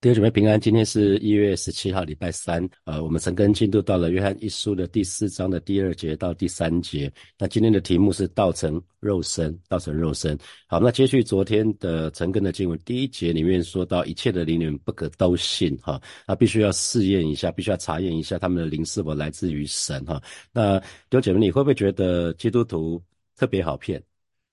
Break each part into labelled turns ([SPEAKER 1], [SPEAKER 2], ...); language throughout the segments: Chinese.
[SPEAKER 1] 弟兄姐妹平安，今天是一月十七号，礼拜三。呃，我们陈根进度到了约翰一书的第四章的第二节到第三节。那今天的题目是道成肉身，道成肉身。好，那接续昨天的陈根的经文，第一节里面说到一切的灵，你们不可都信哈，那必须要试验一下，必须要查验一下他们的灵是否来自于神哈。那弟兄姐妹，你会不会觉得基督徒特别好骗？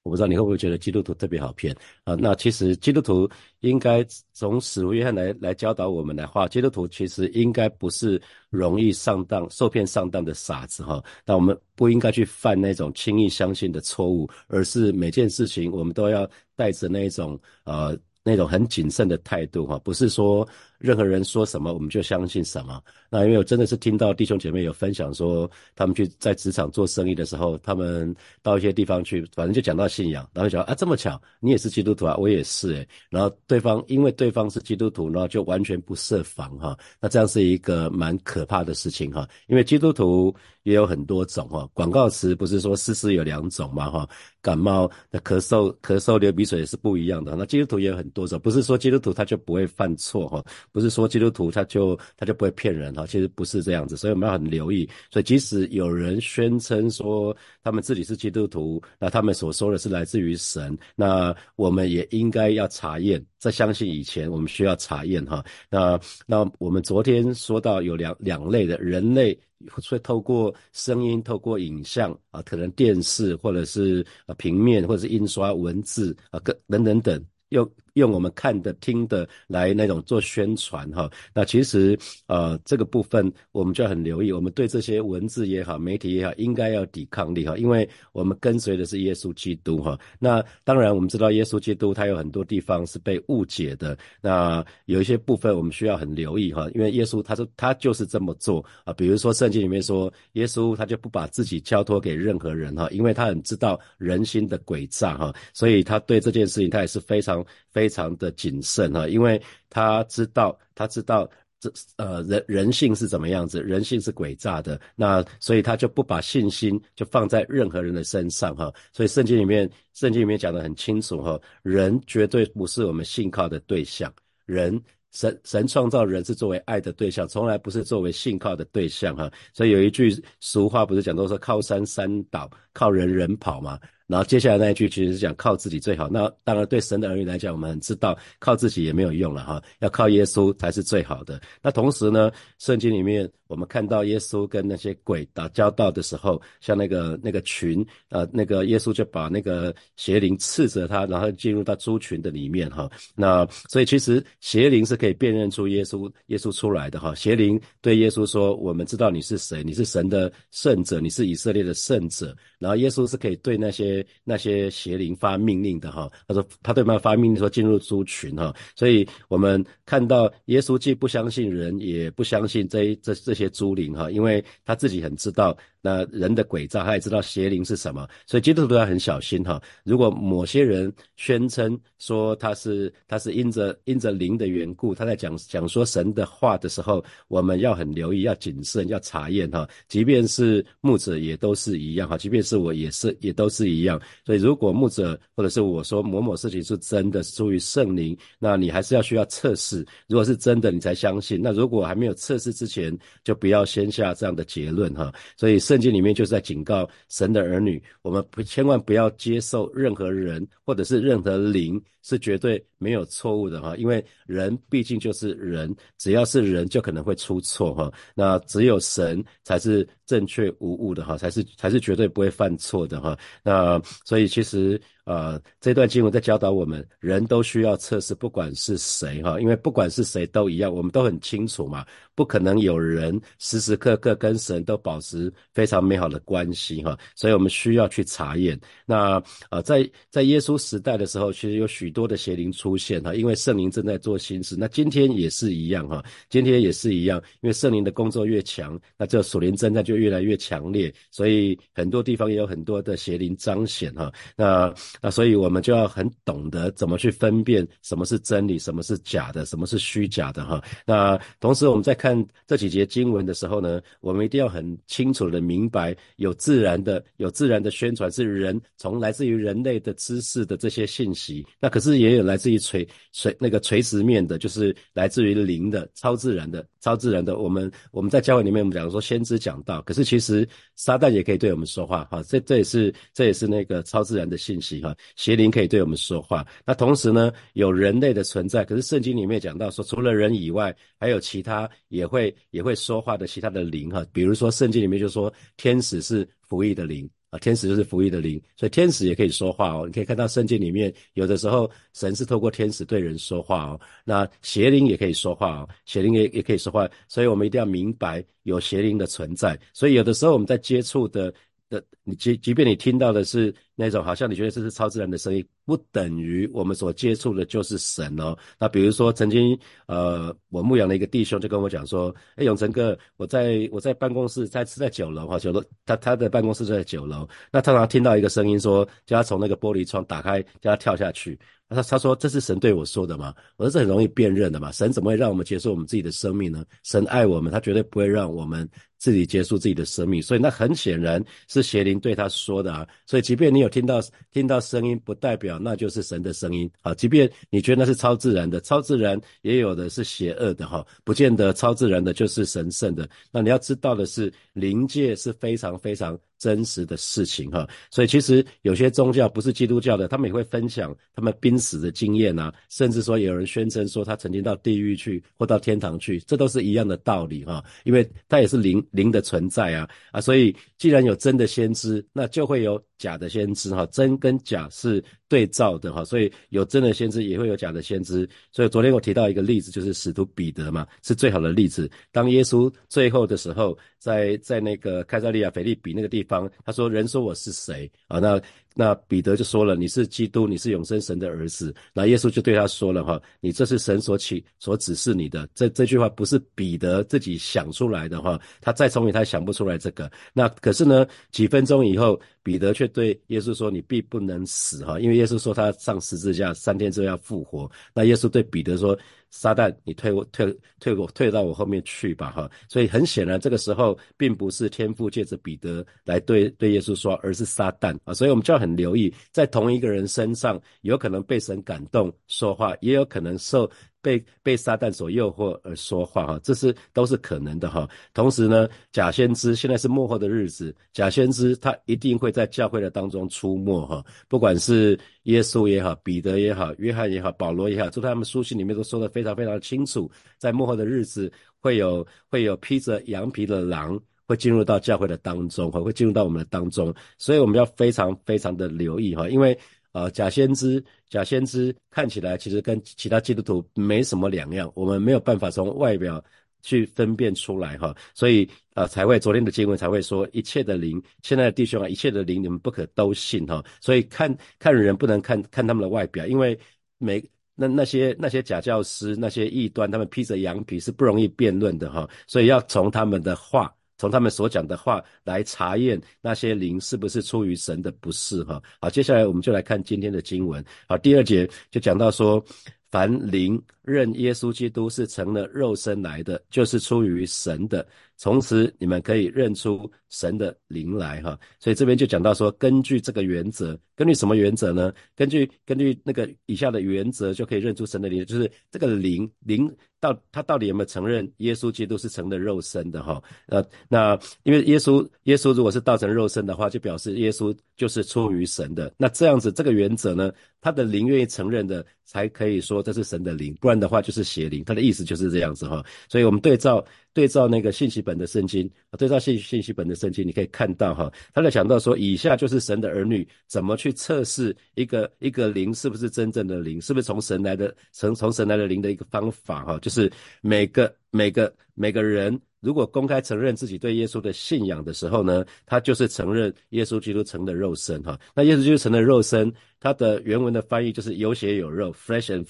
[SPEAKER 1] 我不知道你会不会觉得基督徒特别好骗啊？那其实基督徒应该从使徒约翰来来教导我们的话，基督徒其实应该不是容易上当、受骗上当的傻子哈。那我们不应该去犯那种轻易相信的错误，而是每件事情我们都要带着那种呃那种很谨慎的态度哈，不是说。任何人说什么，我们就相信什么。那因为我真的是听到弟兄姐妹有分享说，他们去在职场做生意的时候，他们到一些地方去，反正就讲到信仰，然后讲啊这么巧，你也是基督徒啊，我也是诶。然后对方因为对方是基督徒，然后就完全不设防哈。那这样是一个蛮可怕的事情哈。因为基督徒也有很多种哈，广告词不是说诗诗有两种嘛哈，感冒那咳嗽咳嗽流鼻水也是不一样的。那基督徒也有很多种，不是说基督徒他就不会犯错哈。不是说基督徒他就他就不会骗人哈，其实不是这样子，所以我们要很留意。所以即使有人宣称说他们自己是基督徒，那他们所说的是来自于神，那我们也应该要查验。在相信以前，我们需要查验哈。那那我们昨天说到有两两类的人类会透过声音、透过影像啊，可能电视或者是平面或者是印刷文字啊，各等等等用。用我们看的、听的来那种做宣传哈，那其实呃这个部分我们就很留意，我们对这些文字也好、媒体也好，应该要抵抗力哈，因为我们跟随的是耶稣基督哈。那当然我们知道耶稣基督他有很多地方是被误解的，那有一些部分我们需要很留意哈，因为耶稣他说他就是这么做啊，比如说圣经里面说耶稣他就不把自己交托给任何人哈，因为他很知道人心的诡诈哈，所以他对这件事情他也是非常非。非常的谨慎哈，因为他知道，他知道这呃人人性是怎么样子，人性是诡诈的，那所以他就不把信心就放在任何人的身上哈。所以圣经里面，圣经里面讲的很清楚哈，人绝对不是我们信靠的对象，人神神创造人是作为爱的对象，从来不是作为信靠的对象哈。所以有一句俗话不是讲都说靠山山倒，靠人人跑嘛。然后接下来那一句其实是讲靠自己最好。那当然对神的儿女来讲，我们知道靠自己也没有用了哈，要靠耶稣才是最好的。那同时呢，圣经里面我们看到耶稣跟那些鬼打交道的时候，像那个那个群，呃，那个耶稣就把那个邪灵斥责他，然后进入到猪群的里面哈。那所以其实邪灵是可以辨认出耶稣耶稣出来的哈。邪灵对耶稣说：“我们知道你是谁，你是神的圣者，你是以色列的圣者。”然后耶稣是可以对那些那些邪灵发命令的哈，他说他对他发命令说进入猪群哈，所以我们看到耶稣既不相信人，也不相信这这这些猪灵哈，因为他自己很知道。那人的诡诈，他也知道邪灵是什么，所以基督徒要很小心哈。如果某些人宣称说他是他是因着因着灵的缘故，他在讲讲说神的话的时候，我们要很留意，要谨慎，要查验哈。即便是牧者也都是一样哈，即便是我也是也都是一样。所以如果牧者或者是我说某某事情是真的出于圣灵，那你还是要需要测试。如果是真的，你才相信。那如果还没有测试之前，就不要先下这样的结论哈。所以圣经里面就是在警告神的儿女，我们不千万不要接受任何人或者是任何灵是绝对没有错误的哈，因为人毕竟就是人，只要是人就可能会出错哈。那只有神才是正确无误的哈，才是才是绝对不会犯错的哈。那所以其实。呃，这段经文在教导我们，人都需要测试，不管是谁哈，因为不管是谁都一样，我们都很清楚嘛，不可能有人时时刻刻跟神都保持非常美好的关系哈，所以我们需要去查验。那呃，在在耶稣时代的时候，其实有许多的邪灵出现哈，因为圣灵正在做新事。那今天也是一样哈，今天也是一样，因为圣灵的工作越强，那这属灵征战就越来越强烈，所以很多地方也有很多的邪灵彰显哈。那那所以，我们就要很懂得怎么去分辨什么是真理，什么是假的，什么是虚假的哈。那同时，我们在看这几节经文的时候呢，我们一定要很清楚的明白，有自然的、有自然的宣传是人从来自于人类的知识的这些信息，那可是也有来自于于垂垂那个垂直面的，就是来自于灵的、超自然的、超自然的。我们我们在教会里面，我们讲说先知讲道，可是其实撒旦也可以对我们说话哈，这这也是这也是那个超自然的信息哈，邪灵可以对我们说话。那同时呢，有人类的存在，可是圣经里面讲到说，除了人以外，还有其他也会也会说话的其他的灵哈，比如说圣经里面就说天使是服役的灵。天使就是服役的灵，所以天使也可以说话哦。你可以看到圣经里面，有的时候神是透过天使对人说话哦。那邪灵也可以说话哦，邪灵也也可以说话。所以我们一定要明白有邪灵的存在。所以有的时候我们在接触的的，你即即便你听到的是。那种好像你觉得这是超自然的声音，不等于我们所接触的就是神哦。那比如说，曾经呃，我牧养的一个弟兄就跟我讲说：“哎，永成哥，我在我在办公室，在是在九楼哈，九楼他他的办公室就在九楼。那他常听到一个声音说，叫他从那个玻璃窗打开，叫他跳下去。他他说这是神对我说的吗？我说这很容易辨认的嘛。神怎么会让我们结束我们自己的生命呢？神爱我们，他绝对不会让我们自己结束自己的生命。所以那很显然是邪灵对他说的啊。所以即便你有。听到听到声音，不代表那就是神的声音啊！即便你觉得那是超自然的，超自然也有的是邪恶的哈，不见得超自然的就是神圣的。那你要知道的是，灵界是非常非常。真实的事情哈，所以其实有些宗教不是基督教的，他们也会分享他们濒死的经验啊，甚至说有人宣称说他曾经到地狱去或到天堂去，这都是一样的道理哈，因为他也是灵灵的存在啊。啊，所以既然有真的先知，那就会有假的先知哈，真跟假是对照的哈，所以有真的先知也会有假的先知，所以昨天我提到一个例子，就是使徒彼得嘛，是最好的例子，当耶稣最后的时候。在在那个开萨利亚腓利比那个地方，他说：“人说我是谁啊？”那那彼得就说了：“你是基督，你是永生神的儿子。”那耶稣就对他说了：“哈，你这是神所起所指示你的。”这这句话不是彼得自己想出来的哈，他再聪明他想不出来这个。那可是呢，几分钟以后，彼得却对耶稣说：“你必不能死哈，因为耶稣说他上十字架三天之后要复活。”那耶稣对彼得说。撒旦，你退我退退我退到我后面去吧，哈！所以很显然，这个时候并不是天父借着彼得来对对耶稣说，而是撒旦啊！所以我们就要很留意，在同一个人身上，有可能被神感动说话，也有可能受。被被撒旦所诱惑而说话哈，这是都是可能的哈。同时呢，假先知现在是幕后的日子，假先知他一定会在教会的当中出没哈。不管是耶稣也好，彼得也好，约翰也好，保罗也好，就他们书信里面都说的非常非常清楚，在幕后的日子会有会有披着羊皮的狼会进入到教会的当中哈，会进入到我们的当中，所以我们要非常非常的留意哈，因为。啊，假先知，假先知看起来其实跟其他基督徒没什么两样，我们没有办法从外表去分辨出来哈，所以啊，才会昨天的经文才会说一切的灵，现在的弟兄啊，一切的灵你们不可都信哈，所以看看人不能看看他们的外表，因为每那那些那些假教师那些异端，他们披着羊皮是不容易辩论的哈，所以要从他们的话。从他们所讲的话来查验那些灵是不是出于神的不是哈。好，接下来我们就来看今天的经文。好，第二节就讲到说，凡灵认耶稣基督是成了肉身来的，就是出于神的。从此你们可以认出神的灵来哈。所以这边就讲到说，根据这个原则，根据什么原则呢？根据根据那个以下的原则就可以认出神的灵，就是这个灵灵。到他到底有没有承认耶稣基督是成了肉身的哈？呃，那因为耶稣耶稣如果是道成肉身的话，就表示耶稣就是出于神的。那这样子这个原则呢，他的灵愿意承认的，才可以说这是神的灵，不然的话就是邪灵。他的意思就是这样子哈。所以我们对照对照那个信息本的圣经，对照信信息本的圣经，你可以看到哈，他在讲到说，以下就是神的儿女怎么去测试一个一个灵是不是真正的灵，是不是从神来的从从神来的灵的一个方法哈，就是。是每个每个每个人，如果公开承认自己对耶稣的信仰的时候呢，他就是承认耶稣基督成的肉身哈。那耶稣基督成的肉身，它的原文的翻译就是有血有肉，flesh and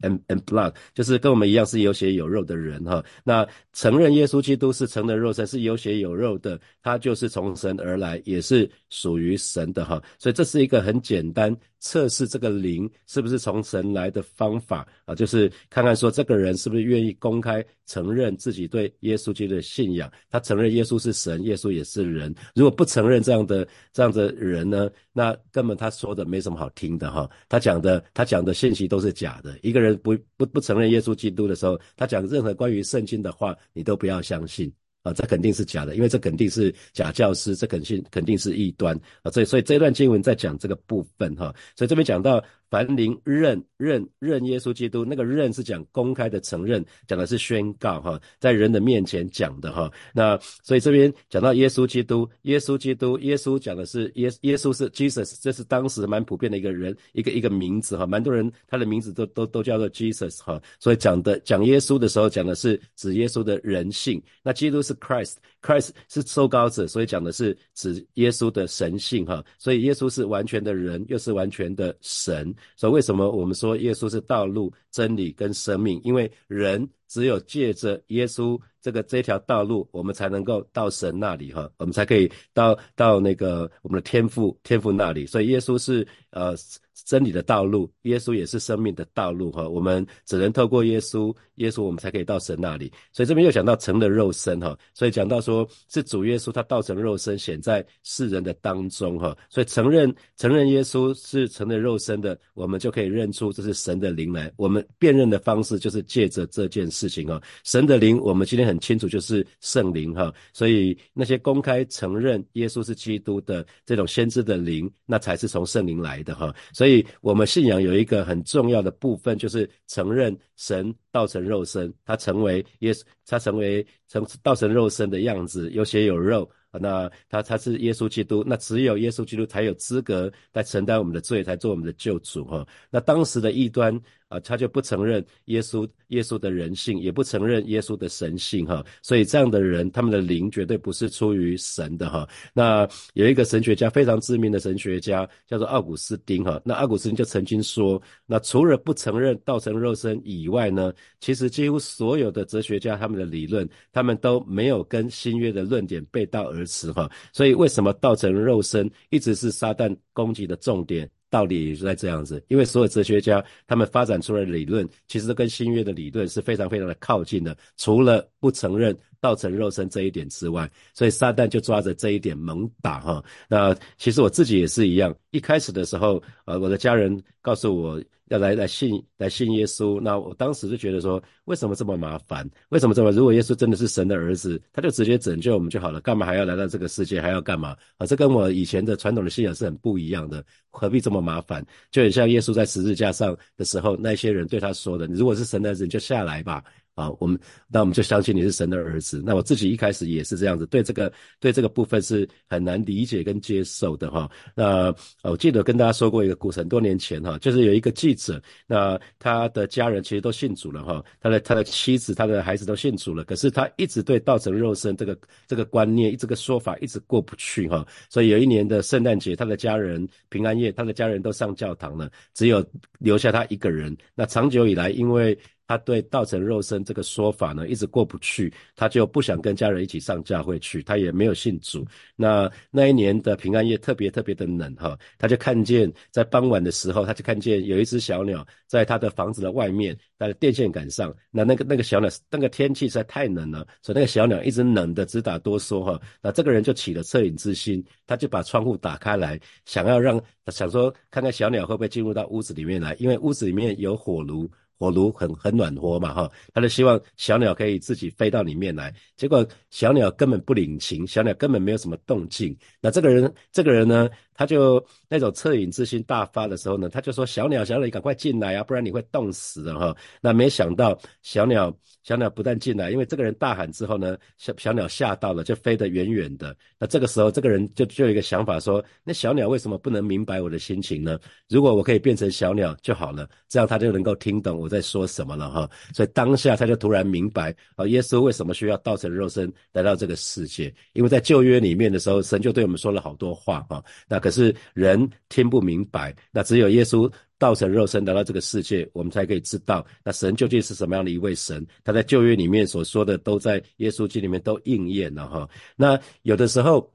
[SPEAKER 1] and and blood，就是跟我们一样是有血有肉的人哈。那承认耶稣基督是成的肉身，是有血有肉的，他就是从神而来，也是属于神的哈。所以这是一个很简单测试这个灵是不是从神来的方法啊，就是看看说这个人是不是愿意公开承认自己对耶稣基督的信仰，他承认耶稣是神，耶稣也是人。如果不承认这样的这样的人呢，那根本他说的没什么好听的哈，他讲的他讲的信息都是假的。一个人不不不承认耶稣基督的时候，他讲任何关于圣经的话，你都不要相信。啊，这肯定是假的，因为这肯定是假教师，这肯定肯定是异端啊，所以所以这段经文在讲这个部分哈，所以这边讲到。凡灵认认认耶稣基督，那个认是讲公开的承认，讲的是宣告哈，在人的面前讲的哈。那所以这边讲到耶稣基督，耶稣基督，耶稣讲的是耶耶稣是 Jesus，这是当时蛮普遍的一个人一个一个名字哈，蛮多人他的名字都都都叫做 Jesus 哈。所以讲的讲耶稣的时候，讲的是指耶稣的人性。那基督是 Christ，Christ 是受高者，所以讲的是指耶稣的神性哈。所以耶稣是完全的人，又是完全的神。所以为什么我们说耶稣是道路、真理跟生命？因为人只有借着耶稣这个这条道路，我们才能够到神那里哈，我们才可以到到那个我们的天父天父那里。所以耶稣是呃。真理的道路，耶稣也是生命的道路哈。我们只能透过耶稣，耶稣我们才可以到神那里。所以这边又讲到成了肉身哈，所以讲到说是主耶稣他道成肉身显在世人的当中哈。所以承认承认耶稣是成了肉身的，我们就可以认出这是神的灵来。我们辨认的方式就是借着这件事情哈。神的灵，我们今天很清楚就是圣灵哈。所以那些公开承认耶稣是基督的这种先知的灵，那才是从圣灵来的哈。所以。所以我们信仰有一个很重要的部分，就是承认神道成肉身，他成为耶稣，他成为成道成肉身的样子，有血有肉。那他他是耶稣基督，那只有耶稣基督才有资格来承担我们的罪，才做我们的救主哈。那当时的异端。啊，他就不承认耶稣耶稣的人性，也不承认耶稣的神性哈，所以这样的人，他们的灵绝对不是出于神的哈。那有一个神学家非常知名的神学家叫做奥古斯丁哈，那奥古斯丁就曾经说，那除了不承认道成肉身以外呢，其实几乎所有的哲学家他们的理论，他们都没有跟新约的论点背道而驰哈。所以为什么道成肉身一直是撒旦攻击的重点？道理也是在这样子，因为所有哲学家他们发展出来的理论，其实都跟新约的理论是非常非常的靠近的，除了不承认道成肉身这一点之外，所以撒旦就抓着这一点猛打哈。那其实我自己也是一样，一开始的时候，呃，我的家人告诉我。要来来信来信耶稣，那我当时就觉得说，为什么这么麻烦？为什么这么？如果耶稣真的是神的儿子，他就直接拯救我们就好了，干嘛还要来到这个世界？还要干嘛？啊，这跟我以前的传统的信仰是很不一样的，何必这么麻烦？就很像耶稣在十字架上的时候，那些人对他说的：“你如果是神的儿子，你就下来吧。”啊，我们那我们就相信你是神的儿子。那我自己一开始也是这样子，对这个对这个部分是很难理解跟接受的哈。那我记得跟大家说过一个故事，很多年前哈，就是有一个记者，那他的家人其实都信主了哈，他的他的妻子、他的孩子都信主了，可是他一直对道成肉身这个这个观念、这个说法一直过不去哈。所以有一年的圣诞节，他的家人平安夜，他的家人都上教堂了，只有留下他一个人。那长久以来，因为他对道成肉身这个说法呢，一直过不去，他就不想跟家人一起上教会去，他也没有信主。那那一年的平安夜特别特别的冷哈，他就看见在傍晚的时候，他就看见有一只小鸟在他的房子的外面，在电线杆上。那那个那个小鸟，那个天气实在太冷了，所以那个小鸟一直冷的直打哆嗦哈。那这个人就起了恻隐之心，他就把窗户打开来，想要让想说看看小鸟会不会进入到屋子里面来，因为屋子里面有火炉。火炉很很暖和嘛，哈，他就希望小鸟可以自己飞到里面来，结果小鸟根本不领情，小鸟根本没有什么动静。那这个人，这个人呢？他就那种恻隐之心大发的时候呢，他就说：“小鸟，小鸟，你赶快进来啊，不然你会冻死的哈。”那没想到小鸟，小鸟不但进来，因为这个人大喊之后呢，小小鸟吓到了，就飞得远远的。那这个时候，这个人就就有一个想法说：“那小鸟为什么不能明白我的心情呢？如果我可以变成小鸟就好了，这样他就能够听懂我在说什么了哈。”所以当下他就突然明白啊，耶稣为什么需要道成肉身来到这个世界？因为在旧约里面的时候，神就对我们说了好多话哈。那可可是人听不明白，那只有耶稣道成肉身来到这个世界，我们才可以知道，那神究竟是什么样的一位神。他在旧约里面所说的，都在耶稣经里面都应验了哈。那有的时候。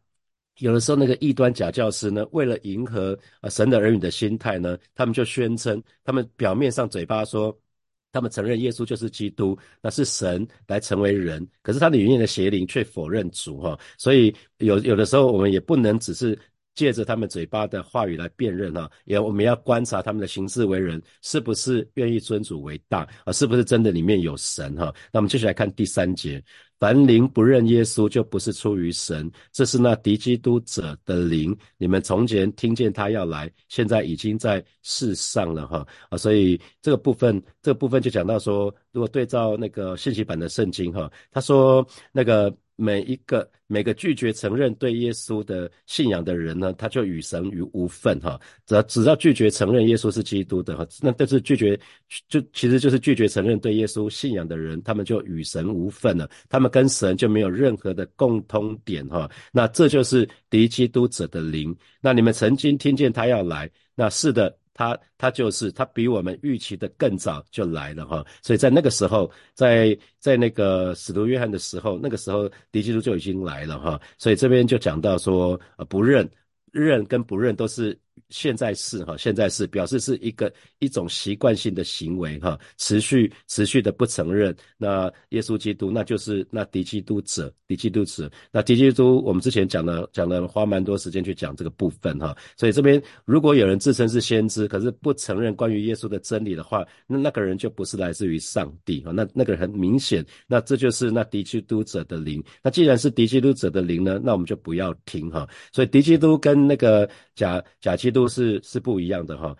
[SPEAKER 1] 有的时候那个异端假教师呢，为了迎合啊神的儿女的心态呢，他们就宣称，他们表面上嘴巴说。他们承认耶稣就是基督，那是神来成为人，可是他的里面的邪灵却否认主哈，所以有有的时候我们也不能只是借着他们嘴巴的话语来辨认哈，也我们要观察他们的行事为人是不是愿意尊主为大啊，是不是真的里面有神哈？那我们继续来看第三节。凡灵不认耶稣，就不是出于神。这是那敌基督者的灵。你们从前听见他要来，现在已经在世上了，哈啊！所以这个部分，这个部分就讲到说，如果对照那个信息版的圣经，哈，他说那个。每一个每个拒绝承认对耶稣的信仰的人呢，他就与神于无份哈。只要只要拒绝承认耶稣是基督的哈，那但是拒绝就其实就是拒绝承认对耶稣信仰的人，他们就与神无份了，他们跟神就没有任何的共通点哈。那这就是敌基督者的灵。那你们曾经听见他要来，那是的。他他就是他比我们预期的更早就来了哈，所以在那个时候，在在那个使徒约翰的时候，那个时候敌基督就已经来了哈，所以这边就讲到说，呃，不认认跟不认都是。现在是哈，现在是表示是一个一种习惯性的行为哈，持续持续的不承认。那耶稣基督，那就是那敌基督者，敌基督者，那敌基督，我们之前讲了讲了，花蛮多时间去讲这个部分哈，所以这边如果有人自称是先知，可是不承认关于耶稣的真理的话，那那个人就不是来自于上帝啊，那那个人很明显，那这就是那敌基督者的灵，那既然是敌基督者的灵呢，那我们就不要听哈，所以敌基督跟那个假假。基督是是不一样的哈，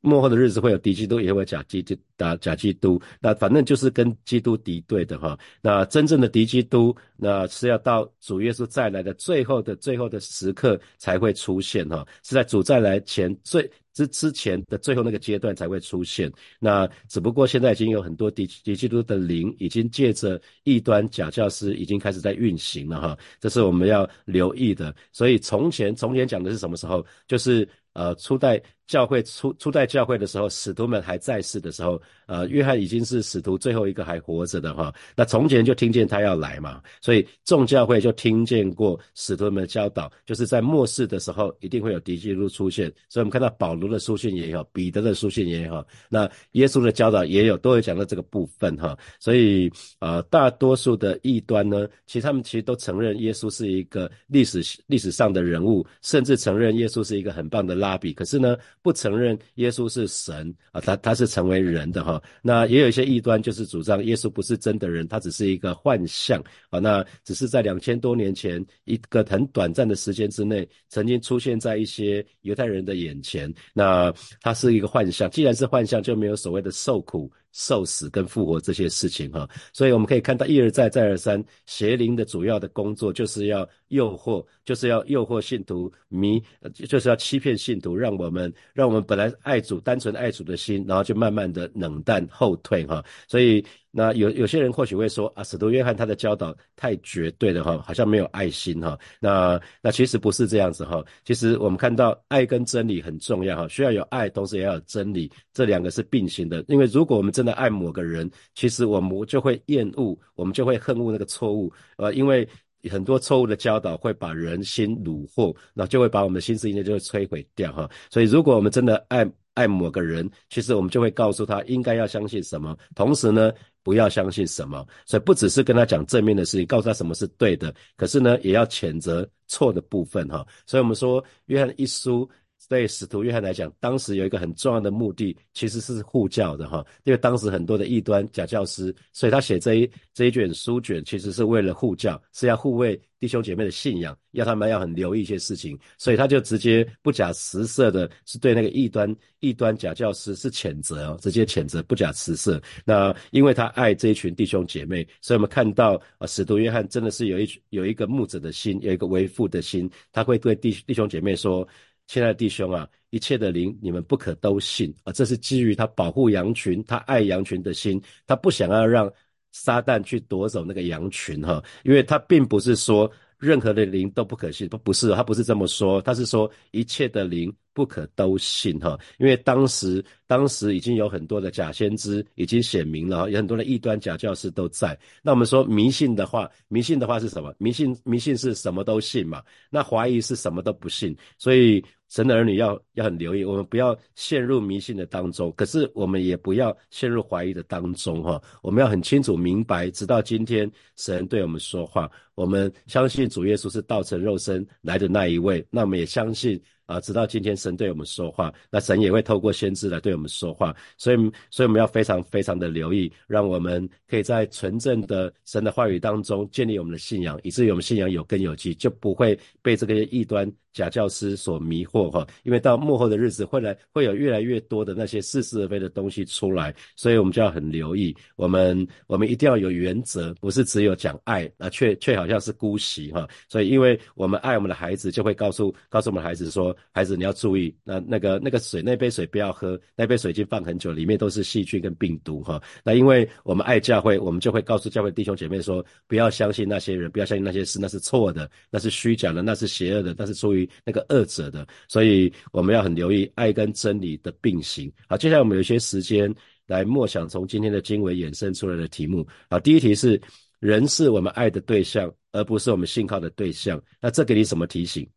[SPEAKER 1] 幕后的日子会有敌基督，也会假基督打假基督，那反正就是跟基督敌对的哈。那真正的敌基督，那是要到主耶稣再来的最后的最后的时刻才会出现哈，是在主再来前最。之之前的最后那个阶段才会出现，那只不过现在已经有很多敌敌基督的灵已经借着异端假教师已经开始在运行了哈，这是我们要留意的。所以从前从前讲的是什么时候？就是呃初代。教会初初代教会的时候，使徒们还在世的时候，呃，约翰已经是使徒最后一个还活着的哈。那从前就听见他要来嘛，所以众教会就听见过使徒们的教导，就是在末世的时候一定会有敌基督出现。所以我们看到保罗的书信也有，彼得的书信也有，那耶稣的教导也有，都会讲到这个部分哈。所以呃，大多数的异端呢，其实他们其实都承认耶稣是一个历史历史上的人物，甚至承认耶稣是一个很棒的拉比。可是呢？不承认耶稣是神啊，他他是成为人的哈。那也有一些异端，就是主张耶稣不是真的人，他只是一个幻象啊。那只是在两千多年前一个很短暂的时间之内，曾经出现在一些犹太人的眼前。那他是一个幻象，既然是幻象，就没有所谓的受苦。受死跟复活这些事情哈，所以我们可以看到一而再再而三，邪灵的主要的工作就是要诱惑，就是要诱惑信徒迷，就是要欺骗信徒，让我们让我们本来爱主单纯爱主的心，然后就慢慢的冷淡后退哈，所以。那有有些人或许会说啊，使徒约翰他的教导太绝对了哈，好像没有爱心哈。那那其实不是这样子哈。其实我们看到爱跟真理很重要哈，需要有爱，同时也要有真理，这两个是并行的。因为如果我们真的爱某个人，其实我们就会厌恶，我们就会恨恶那个错误。呃，因为很多错误的教导会把人心虏获，那就会把我们的心思意念就会摧毁掉哈。所以如果我们真的爱爱某个人，其实我们就会告诉他应该要相信什么，同时呢。不要相信什么，所以不只是跟他讲正面的事情，告诉他什么是对的，可是呢，也要谴责错的部分哈。所以我们说，约翰一书对使徒约翰来讲，当时有一个很重要的目的，其实是护教的哈，因为当时很多的异端假教师，所以他写这一这一卷书卷，其实是为了护教，是要护卫。弟兄姐妹的信仰，要他们要很留意一些事情，所以他就直接不假辞色的，是对那个异端异端假教师是谴责哦，直接谴责，不假辞色。那因为他爱这一群弟兄姐妹，所以我们看到啊，使徒约翰真的是有一有一个牧者的心，有一个为父的心，他会对弟弟兄姐妹说：“亲爱的弟兄啊，一切的灵你们不可都信啊。”这是基于他保护羊群，他爱羊群的心，他不想要让。撒旦去夺走那个羊群哈，因为他并不是说任何的灵都不可信，不不是，他不是这么说，他是说一切的灵。不可都信哈，因为当时当时已经有很多的假先知已经显明了，有很多的异端假教师都在。那我们说迷信的话，迷信的话是什么？迷信迷信是什么都信嘛？那怀疑是什么都不信？所以。神的儿女要要很留意，我们不要陷入迷信的当中，可是我们也不要陷入怀疑的当中，哈，我们要很清楚明白，直到今天神对我们说话，我们相信主耶稣是道成肉身来的那一位，那我们也相信。啊，直到今天，神对我们说话，那神也会透过先知来对我们说话，所以，所以我们要非常非常的留意，让我们可以在纯正的神的话语当中建立我们的信仰，以至于我们信仰有根有基，就不会被这个异端假教师所迷惑哈。因为到幕后的日子，会来会有越来越多的那些似是而非的东西出来，所以我们就要很留意，我们我们一定要有原则，不是只有讲爱，啊却却好像是姑息哈。所以，因为我们爱我们的孩子，就会告诉告诉我们的孩子说。孩子，你要注意，那那个那个水，那杯水不要喝，那杯水已经放很久，里面都是细菌跟病毒哈。那因为我们爱教会，我们就会告诉教会弟兄姐妹说，不要相信那些人，不要相信那些事，那是错的，那是虚假的，那是邪恶的，那是出于那个二者的。所以我们要很留意爱跟真理的并行。好，接下来我们有些时间来默想从今天的经文衍生出来的题目。好，第一题是人是我们爱的对象，而不是我们信靠的对象。那这给你什么提醒？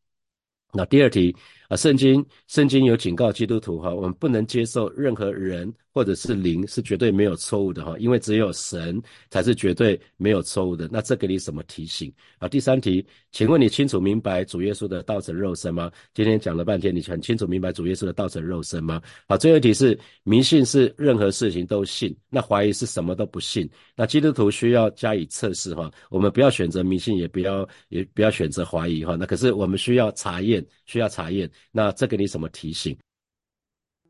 [SPEAKER 1] 那第二题啊，圣经圣经有警告基督徒哈，我们不能接受任何人。或者是灵是绝对没有错误的哈，因为只有神才是绝对没有错误的。那这给你什么提醒啊？第三题，请问你清楚明白主耶稣的道成肉身吗？今天讲了半天，你很清楚明白主耶稣的道成肉身吗？好，最后一题是迷信是任何事情都信，那怀疑是什么都不信。那基督徒需要加以测试哈，我们不要选择迷信，也不要也不要选择怀疑哈。那可是我们需要查验，需要查验。那这给你什么提醒？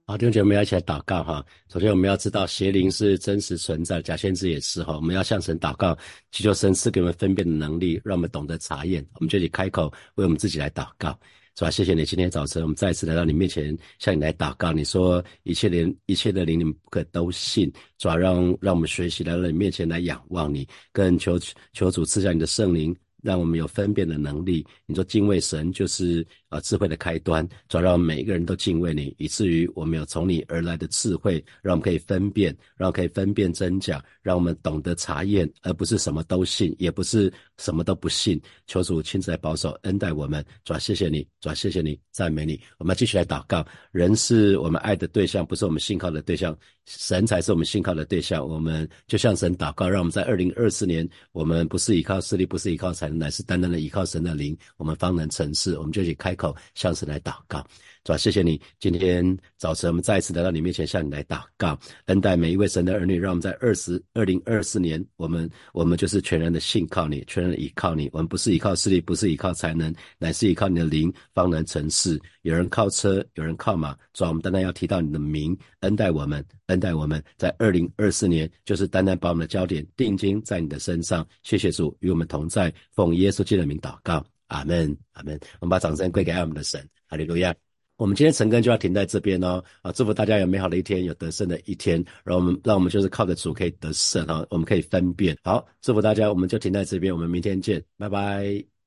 [SPEAKER 1] 好，弟兄姐妹，我们要一起来祷告哈。首先，我们要知道邪灵是真实存在，假先知也是哈。我们要向神祷告，祈求神赐给我们分辨的能力，让我们懂得查验。我们就得开口为我们自己来祷告，是吧？谢谢你，今天早晨我们再次来到你面前，向你来祷告。你说一切灵，一切的灵，你们不可都信，主要让让我们学习来到你面前来仰望你，跟求求主赐下你的圣灵。让我们有分辨的能力。你说敬畏神就是啊智慧的开端，主要让每一个人都敬畏你，以至于我们有从你而来的智慧，让我们可以分辨，让我们可以分辨真假，让我们懂得查验，而不是什么都信，也不是什么都不信。求主亲自来保守恩待我们，主要谢谢你，主要谢谢你，赞美你。我们继续来祷告。人是我们爱的对象，不是我们信靠的对象。神才是我们信靠的对象。我们就向神祷告，让我们在二零二四年，我们不是依靠势力，不是依靠财。乃是单单的依靠神的灵，我们方能成事。我们就去开口向神来祷告，主啊，谢谢你，今天早晨我们再一次来到你面前向你来祷告，恩待每一位神的儿女，让我们在二十二零二四年，我们我们就是全然的信靠你，全然的依靠你。我们不是依靠势力，不是依靠才能，乃是依靠你的灵方能成事。有人靠车，有人靠马，主啊，我们单单要提到你的名，恩待我们，恩待我们在二零二四年，就是单单把我们的焦点定睛在你的身上。谢谢主与我们同在。奉耶稣基督的名祷告，阿门，阿门。我们把掌声归给爱我们的神，哈利路亚。我们今天晨更就要停在这边哦，啊，祝福大家有美好的一天，有得胜的一天。然后我们，让我们就是靠着主可以得胜哈，我们可以分辨。好，祝福大家，我们就停在这边，我们明天见，拜拜。